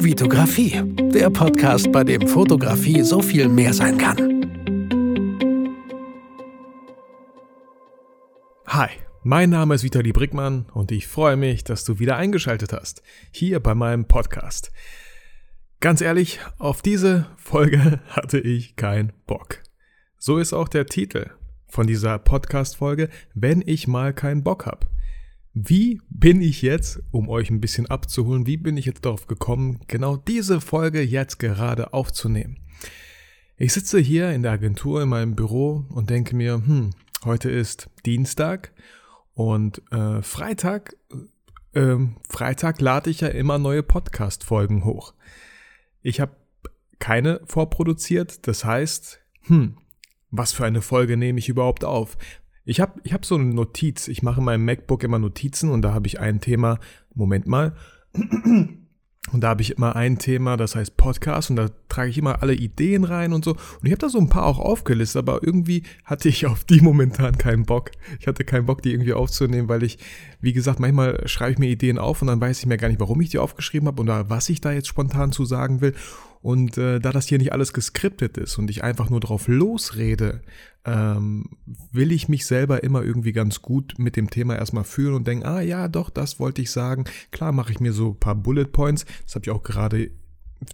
Vitografie, der Podcast, bei dem Fotografie so viel mehr sein kann. Hi, mein Name ist Vitali Brickmann und ich freue mich, dass du wieder eingeschaltet hast, hier bei meinem Podcast. Ganz ehrlich, auf diese Folge hatte ich keinen Bock. So ist auch der Titel von dieser Podcast-Folge, wenn ich mal keinen Bock habe. Wie bin ich jetzt, um euch ein bisschen abzuholen, wie bin ich jetzt darauf gekommen, genau diese Folge jetzt gerade aufzunehmen? Ich sitze hier in der Agentur in meinem Büro und denke mir, hm, heute ist Dienstag und äh, Freitag, äh, Freitag lade ich ja immer neue Podcast-Folgen hoch. Ich habe keine vorproduziert, das heißt, hm, was für eine Folge nehme ich überhaupt auf? Ich habe ich hab so eine Notiz. Ich mache in meinem MacBook immer Notizen und da habe ich ein Thema. Moment mal. Und da habe ich immer ein Thema, das heißt Podcast und da trage ich immer alle Ideen rein und so. Und ich habe da so ein paar auch aufgelistet, aber irgendwie hatte ich auf die momentan keinen Bock. Ich hatte keinen Bock, die irgendwie aufzunehmen, weil ich, wie gesagt, manchmal schreibe ich mir Ideen auf und dann weiß ich mir gar nicht, warum ich die aufgeschrieben habe oder was ich da jetzt spontan zu sagen will. Und äh, da das hier nicht alles geskriptet ist und ich einfach nur drauf losrede, ähm, will ich mich selber immer irgendwie ganz gut mit dem Thema erstmal fühlen und denken, ah ja, doch, das wollte ich sagen. Klar mache ich mir so ein paar Bullet Points. Das habe ich auch gerade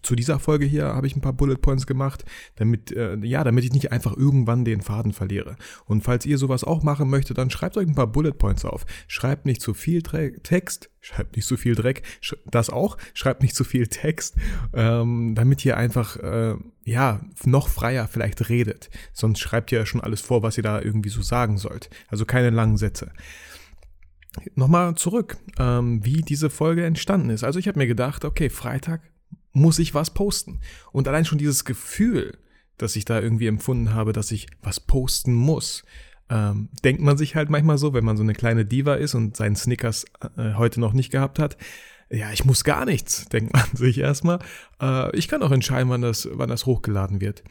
zu dieser Folge hier habe ich ein paar Bullet Points gemacht, damit, äh, ja, damit ich nicht einfach irgendwann den Faden verliere. Und falls ihr sowas auch machen möchtet, dann schreibt euch ein paar Bullet Points auf. Schreibt nicht zu viel Dre Text, schreibt nicht zu viel Dreck, das auch, schreibt nicht zu viel Text, ähm, damit ihr einfach, äh, ja, noch freier vielleicht redet. Sonst schreibt ihr ja schon alles vor, was ihr da irgendwie so sagen sollt. Also keine langen Sätze. Nochmal zurück, ähm, wie diese Folge entstanden ist. Also ich habe mir gedacht, okay, Freitag muss ich was posten. Und allein schon dieses Gefühl, das ich da irgendwie empfunden habe, dass ich was posten muss, ähm, denkt man sich halt manchmal so, wenn man so eine kleine Diva ist und seinen Snickers äh, heute noch nicht gehabt hat. Ja, ich muss gar nichts, denkt man sich erstmal. Äh, ich kann auch entscheiden, wann das, wann das hochgeladen wird.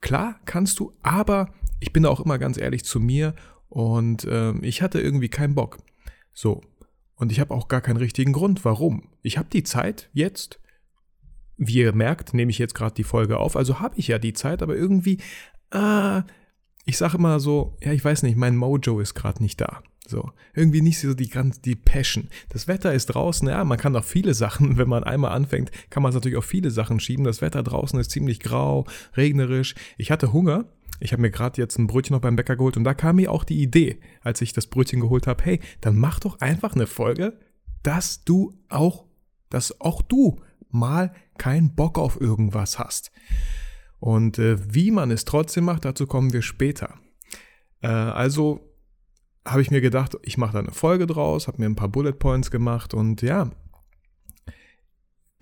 Klar kannst du, aber ich bin auch immer ganz ehrlich zu mir und äh, ich hatte irgendwie keinen Bock. So. Und ich habe auch gar keinen richtigen Grund, warum. Ich habe die Zeit jetzt wie ihr merkt, nehme ich jetzt gerade die Folge auf, also habe ich ja die Zeit, aber irgendwie, ah, ich sage immer so, ja, ich weiß nicht, mein Mojo ist gerade nicht da. So, irgendwie nicht so die ganz, die Passion. Das Wetter ist draußen, ja, man kann auch viele Sachen, wenn man einmal anfängt, kann man es natürlich auf viele Sachen schieben. Das Wetter draußen ist ziemlich grau, regnerisch. Ich hatte Hunger. Ich habe mir gerade jetzt ein Brötchen noch beim Bäcker geholt und da kam mir auch die Idee, als ich das Brötchen geholt habe, hey, dann mach doch einfach eine Folge, dass du auch, dass auch du mal keinen Bock auf irgendwas hast. Und äh, wie man es trotzdem macht, dazu kommen wir später. Äh, also habe ich mir gedacht, ich mache da eine Folge draus, habe mir ein paar Bullet Points gemacht und ja,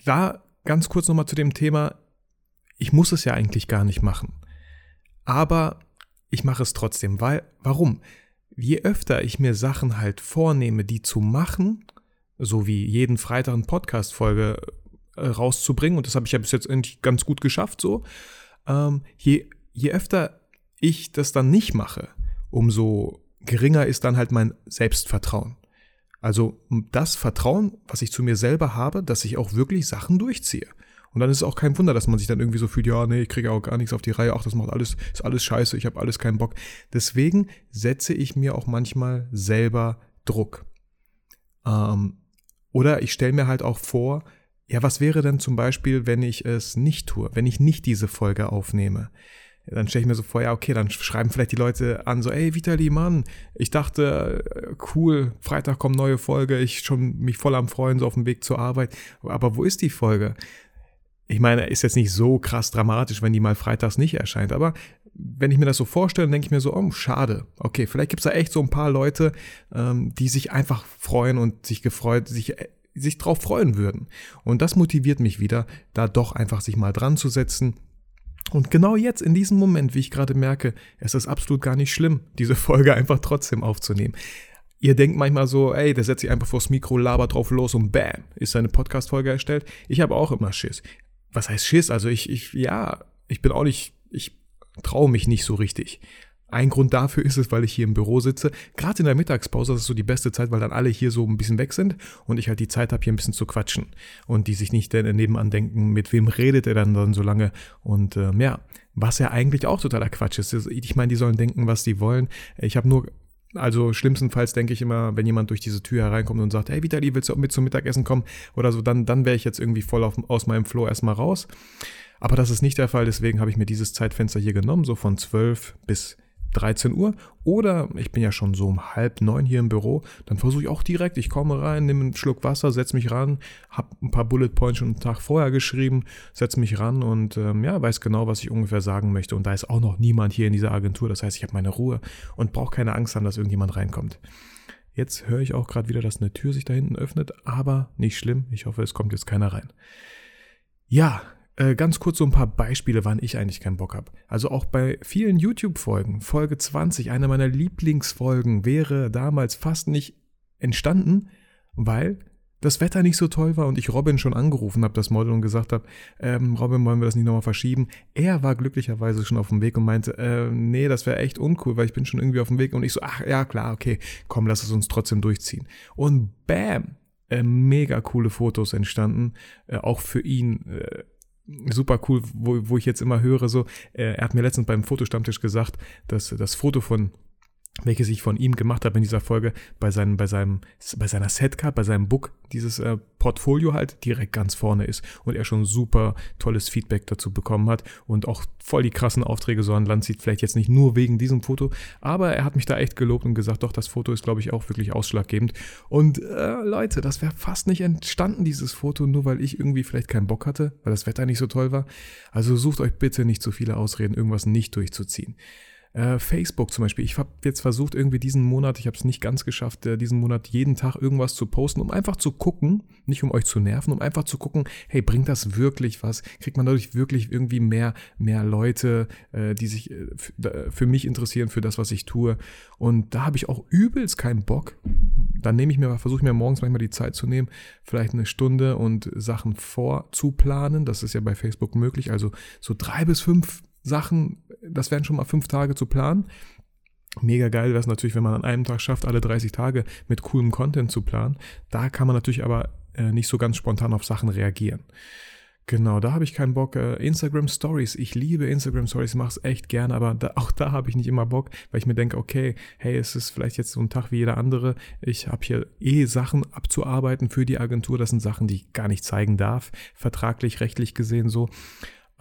da ganz kurz nochmal zu dem Thema, ich muss es ja eigentlich gar nicht machen. Aber ich mache es trotzdem, weil, warum? Je öfter ich mir Sachen halt vornehme, die zu machen, so wie jeden Freitag eine Podcast-Folge äh, rauszubringen. Und das habe ich ja bis jetzt eigentlich ganz gut geschafft so. Ähm, je, je öfter ich das dann nicht mache, umso geringer ist dann halt mein Selbstvertrauen. Also das Vertrauen, was ich zu mir selber habe, dass ich auch wirklich Sachen durchziehe. Und dann ist es auch kein Wunder, dass man sich dann irgendwie so fühlt, ja, nee, ich kriege auch gar nichts auf die Reihe, ach, das macht alles, ist alles scheiße, ich habe alles keinen Bock. Deswegen setze ich mir auch manchmal selber Druck. Ähm, oder ich stelle mir halt auch vor, ja, was wäre denn zum Beispiel, wenn ich es nicht tue, wenn ich nicht diese Folge aufnehme? Dann stelle ich mir so vor, ja, okay, dann schreiben vielleicht die Leute an, so, ey, Vitali, Mann, ich dachte, äh, cool, Freitag kommt neue Folge, ich schon mich voll am Freuen, so auf dem Weg zur Arbeit. Aber wo ist die Folge? Ich meine, ist jetzt nicht so krass dramatisch, wenn die mal freitags nicht erscheint, aber wenn ich mir das so vorstelle, denke ich mir so, oh, schade. Okay, vielleicht gibt es da echt so ein paar Leute, ähm, die sich einfach freuen und sich gefreut, sich äh, sich drauf freuen würden. Und das motiviert mich wieder, da doch einfach sich mal dran zu setzen. Und genau jetzt, in diesem Moment, wie ich gerade merke, es ist absolut gar nicht schlimm, diese Folge einfach trotzdem aufzunehmen. Ihr denkt manchmal so, ey, der setzt sich einfach vors Mikro, labert drauf los und bam, ist seine Podcast-Folge erstellt. Ich habe auch immer Schiss. Was heißt Schiss? Also ich, ich, ja, ich bin auch nicht, ich traue mich nicht so richtig. Ein Grund dafür ist es, weil ich hier im Büro sitze. Gerade in der Mittagspause, das ist so die beste Zeit, weil dann alle hier so ein bisschen weg sind und ich halt die Zeit habe, hier ein bisschen zu quatschen. Und die sich nicht nebenan denken, mit wem redet er dann, dann so lange. Und ähm, ja, was ja eigentlich auch totaler Quatsch ist. Ich meine, die sollen denken, was sie wollen. Ich habe nur also schlimmstenfalls denke ich immer, wenn jemand durch diese Tür hereinkommt und sagt, hey Vitali, willst du mit zum Mittagessen kommen oder so, dann, dann wäre ich jetzt irgendwie voll auf, aus meinem Flow erstmal raus. Aber das ist nicht der Fall, deswegen habe ich mir dieses Zeitfenster hier genommen, so von 12 bis 13 Uhr oder ich bin ja schon so um halb neun hier im Büro, dann versuche ich auch direkt, ich komme rein, nehme einen Schluck Wasser, setze mich ran, habe ein paar Bullet Points schon einen Tag vorher geschrieben, setze mich ran und ähm, ja, weiß genau, was ich ungefähr sagen möchte und da ist auch noch niemand hier in dieser Agentur, das heißt, ich habe meine Ruhe und brauche keine Angst haben, dass irgendjemand reinkommt. Jetzt höre ich auch gerade wieder, dass eine Tür sich da hinten öffnet, aber nicht schlimm, ich hoffe, es kommt jetzt keiner rein. Ja, äh, ganz kurz so ein paar Beispiele, wann ich eigentlich keinen Bock habe. Also auch bei vielen YouTube-Folgen, Folge 20, eine meiner Lieblingsfolgen, wäre damals fast nicht entstanden, weil das Wetter nicht so toll war und ich Robin schon angerufen habe, das Model, und gesagt habe, ähm, Robin, wollen wir das nicht nochmal verschieben? Er war glücklicherweise schon auf dem Weg und meinte, äh, nee, das wäre echt uncool, weil ich bin schon irgendwie auf dem Weg. Und ich so, ach ja, klar, okay, komm, lass es uns trotzdem durchziehen. Und bam, äh, mega coole Fotos entstanden, äh, auch für ihn. Super cool, wo, wo ich jetzt immer höre, so, äh, er hat mir letztens beim Fotostammtisch gesagt, dass das Foto von welches ich von ihm gemacht habe in dieser Folge, bei, seinem, bei, seinem, bei seiner Setcard, bei seinem Book, dieses äh, Portfolio halt direkt ganz vorne ist und er schon super tolles Feedback dazu bekommen hat und auch voll die krassen Aufträge so an Land sieht, vielleicht jetzt nicht nur wegen diesem Foto, aber er hat mich da echt gelobt und gesagt, doch, das Foto ist, glaube ich, auch wirklich ausschlaggebend. Und äh, Leute, das wäre fast nicht entstanden, dieses Foto, nur weil ich irgendwie vielleicht keinen Bock hatte, weil das Wetter nicht so toll war. Also sucht euch bitte nicht zu viele Ausreden, irgendwas nicht durchzuziehen. Äh, Facebook zum Beispiel. Ich habe jetzt versucht, irgendwie diesen Monat, ich habe es nicht ganz geschafft, äh, diesen Monat jeden Tag irgendwas zu posten, um einfach zu gucken, nicht um euch zu nerven, um einfach zu gucken, hey, bringt das wirklich was? Kriegt man dadurch wirklich irgendwie mehr, mehr Leute, äh, die sich äh, für mich interessieren, für das, was ich tue? Und da habe ich auch übelst keinen Bock. Dann nehme ich mir, versuche ich mir morgens manchmal die Zeit zu nehmen, vielleicht eine Stunde und Sachen vorzuplanen. Das ist ja bei Facebook möglich. Also so drei bis fünf Sachen, das wären schon mal fünf Tage zu planen. Mega geil wäre es natürlich, wenn man an einem Tag schafft, alle 30 Tage mit coolem Content zu planen. Da kann man natürlich aber äh, nicht so ganz spontan auf Sachen reagieren. Genau, da habe ich keinen Bock. Äh, Instagram Stories, ich liebe Instagram Stories, mache es echt gerne, aber da, auch da habe ich nicht immer Bock, weil ich mir denke, okay, hey, es ist vielleicht jetzt so ein Tag wie jeder andere. Ich habe hier eh Sachen abzuarbeiten für die Agentur. Das sind Sachen, die ich gar nicht zeigen darf, vertraglich, rechtlich gesehen so.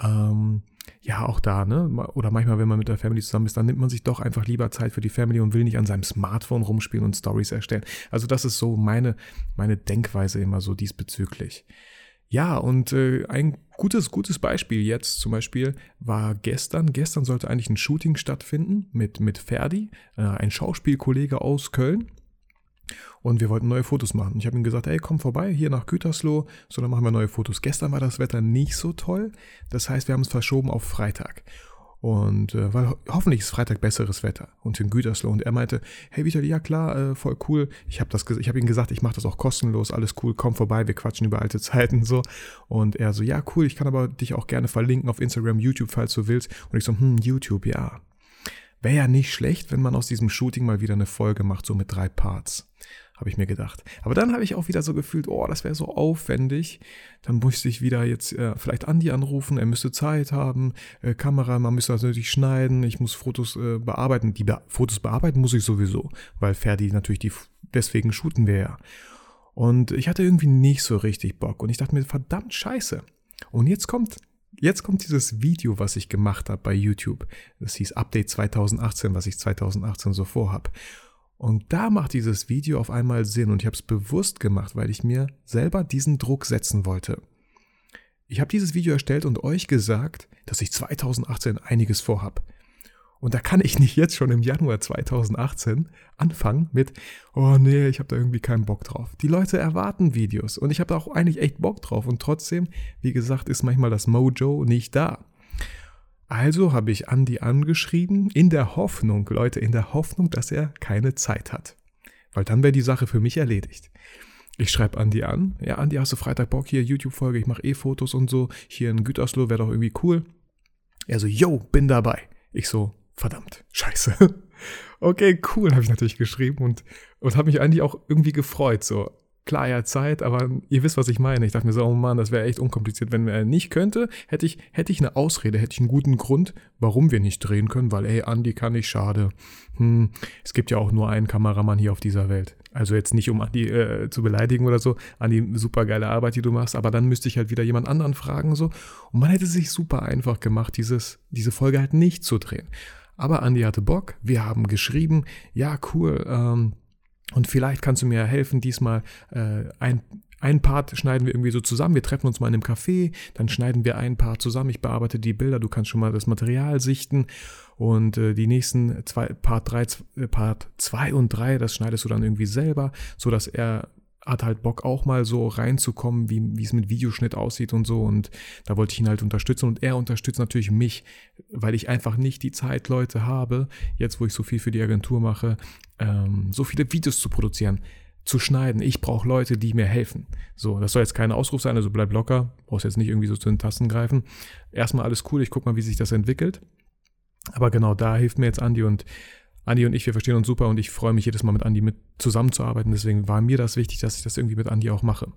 Ähm, ja, auch da, ne? Oder manchmal, wenn man mit der Family zusammen ist, dann nimmt man sich doch einfach lieber Zeit für die Family und will nicht an seinem Smartphone rumspielen und Stories erstellen. Also das ist so meine, meine Denkweise immer so diesbezüglich. Ja, und äh, ein gutes, gutes Beispiel jetzt zum Beispiel war gestern. Gestern sollte eigentlich ein Shooting stattfinden mit, mit Ferdi, äh, ein Schauspielkollege aus Köln. Und wir wollten neue Fotos machen. Ich habe ihm gesagt, ey, komm vorbei hier nach Gütersloh, so dann machen wir neue Fotos. Gestern war das Wetter nicht so toll. Das heißt, wir haben es verschoben auf Freitag. Und äh, weil hoffentlich ist Freitag besseres Wetter und in Gütersloh. Und er meinte, hey Vitali, ja klar, äh, voll cool. Ich habe habe ihm gesagt, ich mache das auch kostenlos, alles cool, komm vorbei, wir quatschen über alte Zeiten so. Und er so, ja cool, ich kann aber dich auch gerne verlinken auf Instagram, YouTube, falls du willst. Und ich so, hm, YouTube, ja. Wäre ja nicht schlecht, wenn man aus diesem Shooting mal wieder eine Folge macht, so mit drei Parts habe ich mir gedacht. Aber dann habe ich auch wieder so gefühlt, oh, das wäre so aufwendig. Dann musste ich wieder jetzt äh, vielleicht Andi anrufen, er müsste Zeit haben, äh, Kamera, man müsste das natürlich schneiden, ich muss Fotos äh, bearbeiten. Die Be Fotos bearbeiten muss ich sowieso, weil Ferdi natürlich die, deswegen shooten wir ja. Und ich hatte irgendwie nicht so richtig Bock und ich dachte mir, verdammt scheiße. Und jetzt kommt Jetzt kommt dieses Video, was ich gemacht habe bei YouTube. Das hieß Update 2018, was ich 2018 so vorhab. Und da macht dieses Video auf einmal Sinn und ich habe es bewusst gemacht, weil ich mir selber diesen Druck setzen wollte. Ich habe dieses Video erstellt und euch gesagt, dass ich 2018 einiges vorhab. Und da kann ich nicht jetzt schon im Januar 2018 anfangen mit, oh nee, ich habe da irgendwie keinen Bock drauf. Die Leute erwarten Videos und ich habe da auch eigentlich echt Bock drauf und trotzdem, wie gesagt, ist manchmal das Mojo nicht da. Also habe ich Andy angeschrieben, in der Hoffnung, Leute, in der Hoffnung, dass er keine Zeit hat. Weil dann wäre die Sache für mich erledigt. Ich schreibe Andy an. Ja, Andy, hast du Freitag Bock hier, YouTube-Folge, ich mache eh Fotos und so. Hier in Gütersloh wäre doch irgendwie cool. Er so, yo, bin dabei. Ich so, verdammt, scheiße. Okay, cool, habe ich natürlich geschrieben und, und habe mich eigentlich auch irgendwie gefreut. So, klar, ja, Zeit, aber ihr wisst, was ich meine. Ich dachte mir so, oh Mann, das wäre echt unkompliziert. Wenn er nicht könnte, hätte ich, hätte ich eine Ausrede, hätte ich einen guten Grund, warum wir nicht drehen können, weil, ey, Andi kann nicht, schade. Hm, es gibt ja auch nur einen Kameramann hier auf dieser Welt. Also jetzt nicht, um Andi äh, zu beleidigen oder so, Andi, super geile Arbeit, die du machst, aber dann müsste ich halt wieder jemand anderen fragen, so. Und man hätte sich super einfach gemacht, dieses, diese Folge halt nicht zu drehen. Aber Andi hatte Bock, wir haben geschrieben, ja, cool, ähm, und vielleicht kannst du mir helfen, diesmal äh, ein, ein Part schneiden wir irgendwie so zusammen. Wir treffen uns mal in einem Café, dann schneiden wir ein Part zusammen. Ich bearbeite die Bilder, du kannst schon mal das Material sichten. Und äh, die nächsten zwei, Part 3, äh, Part 2 und 3, das schneidest du dann irgendwie selber, so dass er hat halt Bock auch mal so reinzukommen, wie, wie es mit Videoschnitt aussieht und so. Und da wollte ich ihn halt unterstützen. Und er unterstützt natürlich mich, weil ich einfach nicht die Zeit, Leute habe, jetzt wo ich so viel für die Agentur mache, ähm, so viele Videos zu produzieren, zu schneiden. Ich brauche Leute, die mir helfen. So, das soll jetzt kein Ausruf sein, also bleib locker, brauchst jetzt nicht irgendwie so zu den Tasten greifen. Erstmal alles cool, ich guck mal, wie sich das entwickelt. Aber genau da hilft mir jetzt Andi und Andi und ich, wir verstehen uns super und ich freue mich jedes Mal mit Andi mit zusammenzuarbeiten. Deswegen war mir das wichtig, dass ich das irgendwie mit Andi auch mache.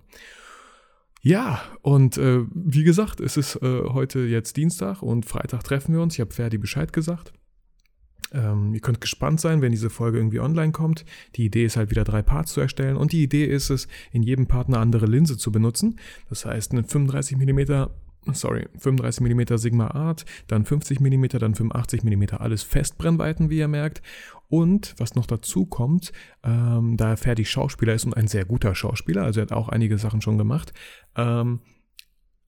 Ja, und äh, wie gesagt, es ist äh, heute jetzt Dienstag und Freitag treffen wir uns. Ich habe Ferdi Bescheid gesagt. Ähm, ihr könnt gespannt sein, wenn diese Folge irgendwie online kommt. Die Idee ist halt wieder drei Parts zu erstellen und die Idee ist es, in jedem Part eine andere Linse zu benutzen. Das heißt, einen 35 mm sorry, 35 mm Sigma Art, dann 50 mm, dann 85 mm, alles Festbrennweiten, wie ihr merkt. Und was noch dazu kommt, ähm, da er fertig Schauspieler ist und ein sehr guter Schauspieler, also er hat auch einige Sachen schon gemacht, ähm,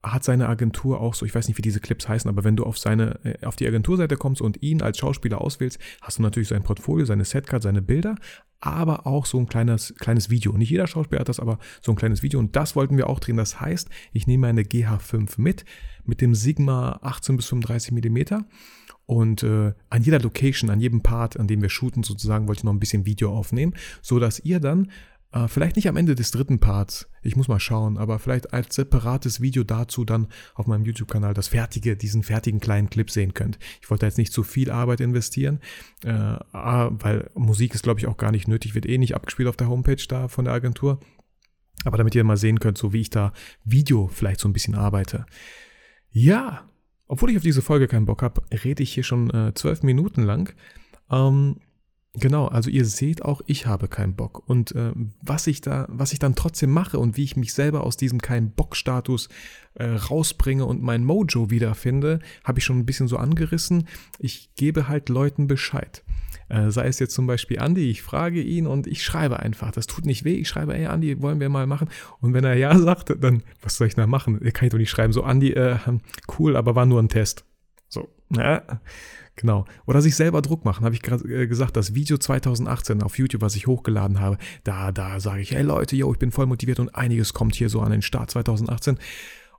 hat seine Agentur auch so, ich weiß nicht, wie diese Clips heißen, aber wenn du auf seine, äh, auf die Agenturseite kommst und ihn als Schauspieler auswählst, hast du natürlich sein Portfolio, seine Setcard, seine Bilder, aber auch so ein kleines, kleines Video. Nicht jeder Schauspieler hat das, aber so ein kleines Video und das wollten wir auch drehen. Das heißt, ich nehme eine GH5 mit, mit dem Sigma 18 bis 35 Millimeter und äh, an jeder Location, an jedem Part, an dem wir shooten sozusagen, wollte ich noch ein bisschen Video aufnehmen, so dass ihr dann äh, vielleicht nicht am Ende des dritten Parts, ich muss mal schauen, aber vielleicht als separates Video dazu dann auf meinem YouTube-Kanal das fertige, diesen fertigen kleinen Clip sehen könnt. Ich wollte jetzt nicht zu viel Arbeit investieren, äh, weil Musik ist, glaube ich, auch gar nicht nötig, wird eh nicht abgespielt auf der Homepage da von der Agentur. Aber damit ihr mal sehen könnt, so wie ich da Video vielleicht so ein bisschen arbeite. Ja, obwohl ich auf diese Folge keinen Bock habe, rede ich hier schon äh, zwölf Minuten lang. Ähm, Genau, also ihr seht auch, ich habe keinen Bock. Und äh, was ich da, was ich dann trotzdem mache und wie ich mich selber aus diesem keinen Bock-Status äh, rausbringe und mein Mojo wiederfinde, habe ich schon ein bisschen so angerissen. Ich gebe halt Leuten Bescheid. Äh, sei es jetzt zum Beispiel Andi, ich frage ihn und ich schreibe einfach. Das tut nicht weh. Ich schreibe, ey Andi, wollen wir mal machen? Und wenn er ja sagt, dann, was soll ich da machen? Kann ich doch nicht schreiben. So, Andi, äh, cool, aber war nur ein Test. So, ja. Genau. Oder sich selber Druck machen, habe ich gerade äh, gesagt. Das Video 2018 auf YouTube, was ich hochgeladen habe, da, da sage ich, hey Leute, yo, ich bin voll motiviert und einiges kommt hier so an den Start 2018.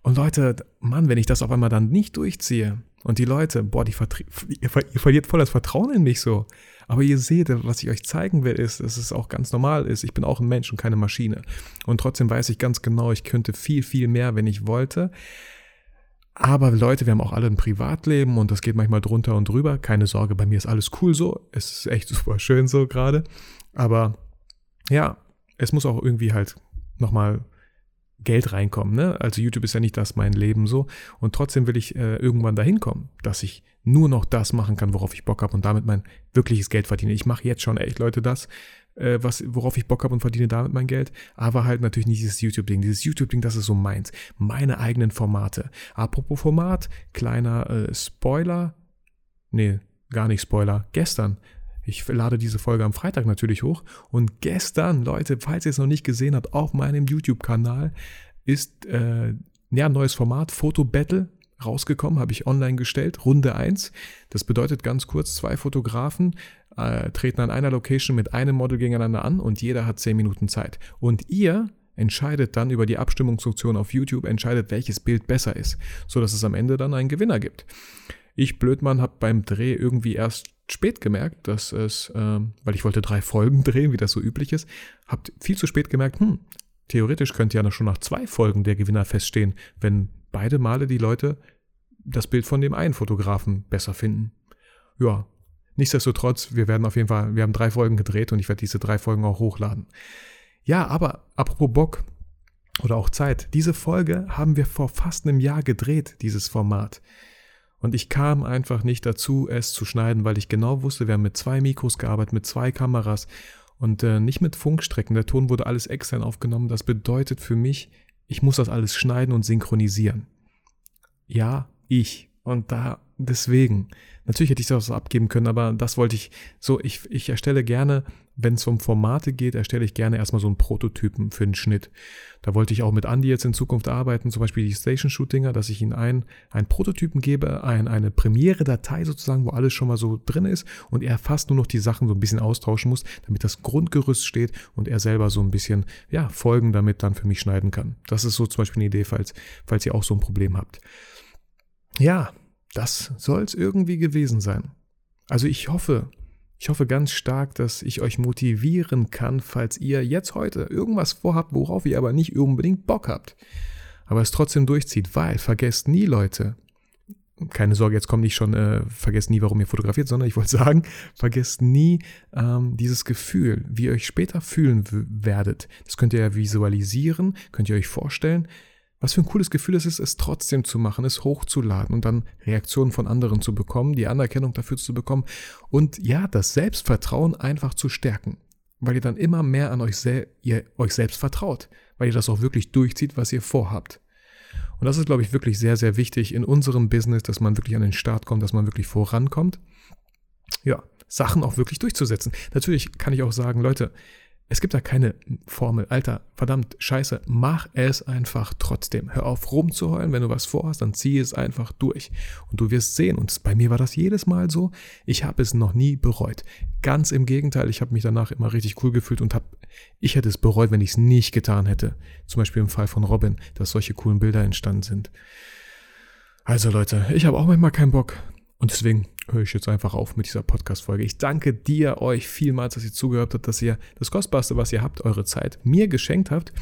Und Leute, Mann, wenn ich das auf einmal dann nicht durchziehe und die Leute, boah, die ihr, ihr verliert voll das Vertrauen in mich so. Aber ihr seht, was ich euch zeigen will, ist, dass es auch ganz normal ist. Ich bin auch ein Mensch und keine Maschine. Und trotzdem weiß ich ganz genau, ich könnte viel, viel mehr, wenn ich wollte. Aber Leute, wir haben auch alle ein Privatleben und das geht manchmal drunter und drüber. Keine Sorge, bei mir ist alles cool so. Es ist echt super schön so gerade. Aber ja, es muss auch irgendwie halt nochmal Geld reinkommen. Ne? Also YouTube ist ja nicht das mein Leben so. Und trotzdem will ich äh, irgendwann dahin kommen, dass ich nur noch das machen kann, worauf ich Bock habe und damit mein wirkliches Geld verdiene. Ich mache jetzt schon echt Leute das, äh, was, worauf ich Bock habe und verdiene damit mein Geld. Aber halt natürlich nicht dieses YouTube-Ding. Dieses YouTube-Ding, das ist so meins. Meine eigenen Formate. Apropos Format, kleiner äh, Spoiler. Nee, gar nicht Spoiler. Gestern ich lade diese Folge am Freitag natürlich hoch. Und gestern, Leute, falls ihr es noch nicht gesehen habt, auf meinem YouTube-Kanal ist äh, ja, ein neues Format, Foto Battle, rausgekommen, habe ich online gestellt, Runde 1. Das bedeutet ganz kurz, zwei Fotografen äh, treten an einer Location mit einem Model gegeneinander an und jeder hat 10 Minuten Zeit. Und ihr entscheidet dann über die Abstimmungsfunktion auf YouTube, entscheidet, welches Bild besser ist, sodass es am Ende dann einen Gewinner gibt. Ich, Blödmann, habe beim Dreh irgendwie erst spät gemerkt, dass es, äh, weil ich wollte drei Folgen drehen, wie das so üblich ist, habe viel zu spät gemerkt, hm, theoretisch könnte ja schon nach zwei Folgen der Gewinner feststehen, wenn beide Male die Leute das Bild von dem einen Fotografen besser finden. Ja, Nichtsdestotrotz, wir werden auf jeden Fall, wir haben drei Folgen gedreht und ich werde diese drei Folgen auch hochladen. Ja, aber apropos Bock oder auch Zeit, diese Folge haben wir vor fast einem Jahr gedreht, dieses Format. Und ich kam einfach nicht dazu, es zu schneiden, weil ich genau wusste, wir haben mit zwei Mikros gearbeitet, mit zwei Kameras und äh, nicht mit Funkstrecken. Der Ton wurde alles extern aufgenommen. Das bedeutet für mich, ich muss das alles schneiden und synchronisieren. Ja, ich. Und da deswegen. Natürlich hätte ich das abgeben können, aber das wollte ich so, ich, ich erstelle gerne, wenn es um Formate geht, erstelle ich gerne erstmal so einen Prototypen für den Schnitt. Da wollte ich auch mit Andy jetzt in Zukunft arbeiten, zum Beispiel die Station Shootinger, dass ich ihnen einen, einen Prototypen gebe, ein, eine Premiere-Datei sozusagen, wo alles schon mal so drin ist und er fast nur noch die Sachen so ein bisschen austauschen muss, damit das Grundgerüst steht und er selber so ein bisschen, ja, Folgen damit dann für mich schneiden kann. Das ist so zum Beispiel eine Idee, falls, falls ihr auch so ein Problem habt. Ja, das soll es irgendwie gewesen sein. Also ich hoffe, ich hoffe ganz stark, dass ich euch motivieren kann, falls ihr jetzt heute irgendwas vorhabt, worauf ihr aber nicht unbedingt Bock habt, aber es trotzdem durchzieht, weil vergesst nie, Leute, keine Sorge, jetzt kommt nicht schon, äh, vergesst nie, warum ihr fotografiert, sondern ich wollte sagen, vergesst nie ähm, dieses Gefühl, wie ihr euch später fühlen werdet. Das könnt ihr ja visualisieren, könnt ihr euch vorstellen. Was für ein cooles Gefühl es ist, es trotzdem zu machen, es hochzuladen und dann Reaktionen von anderen zu bekommen, die Anerkennung dafür zu bekommen und ja, das Selbstvertrauen einfach zu stärken, weil ihr dann immer mehr an euch, sel ihr euch selbst vertraut, weil ihr das auch wirklich durchzieht, was ihr vorhabt. Und das ist, glaube ich, wirklich sehr, sehr wichtig in unserem Business, dass man wirklich an den Start kommt, dass man wirklich vorankommt. Ja, Sachen auch wirklich durchzusetzen. Natürlich kann ich auch sagen, Leute, es gibt da keine Formel. Alter, verdammt, scheiße, mach es einfach trotzdem. Hör auf rumzuheulen, wenn du was vorhast, dann zieh es einfach durch. Und du wirst sehen, und bei mir war das jedes Mal so, ich habe es noch nie bereut. Ganz im Gegenteil, ich habe mich danach immer richtig cool gefühlt und habe, ich hätte es bereut, wenn ich es nicht getan hätte. Zum Beispiel im Fall von Robin, dass solche coolen Bilder entstanden sind. Also Leute, ich habe auch manchmal keinen Bock. Und deswegen höre ich jetzt einfach auf mit dieser Podcast-Folge. Ich danke dir, euch vielmals, dass ihr zugehört habt, dass ihr das Kostbarste, was ihr habt, eure Zeit mir geschenkt habt.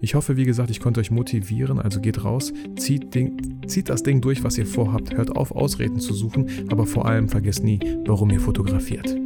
Ich hoffe, wie gesagt, ich konnte euch motivieren. Also geht raus, zieht, Ding, zieht das Ding durch, was ihr vorhabt. Hört auf, Ausreden zu suchen, aber vor allem vergesst nie, warum ihr fotografiert.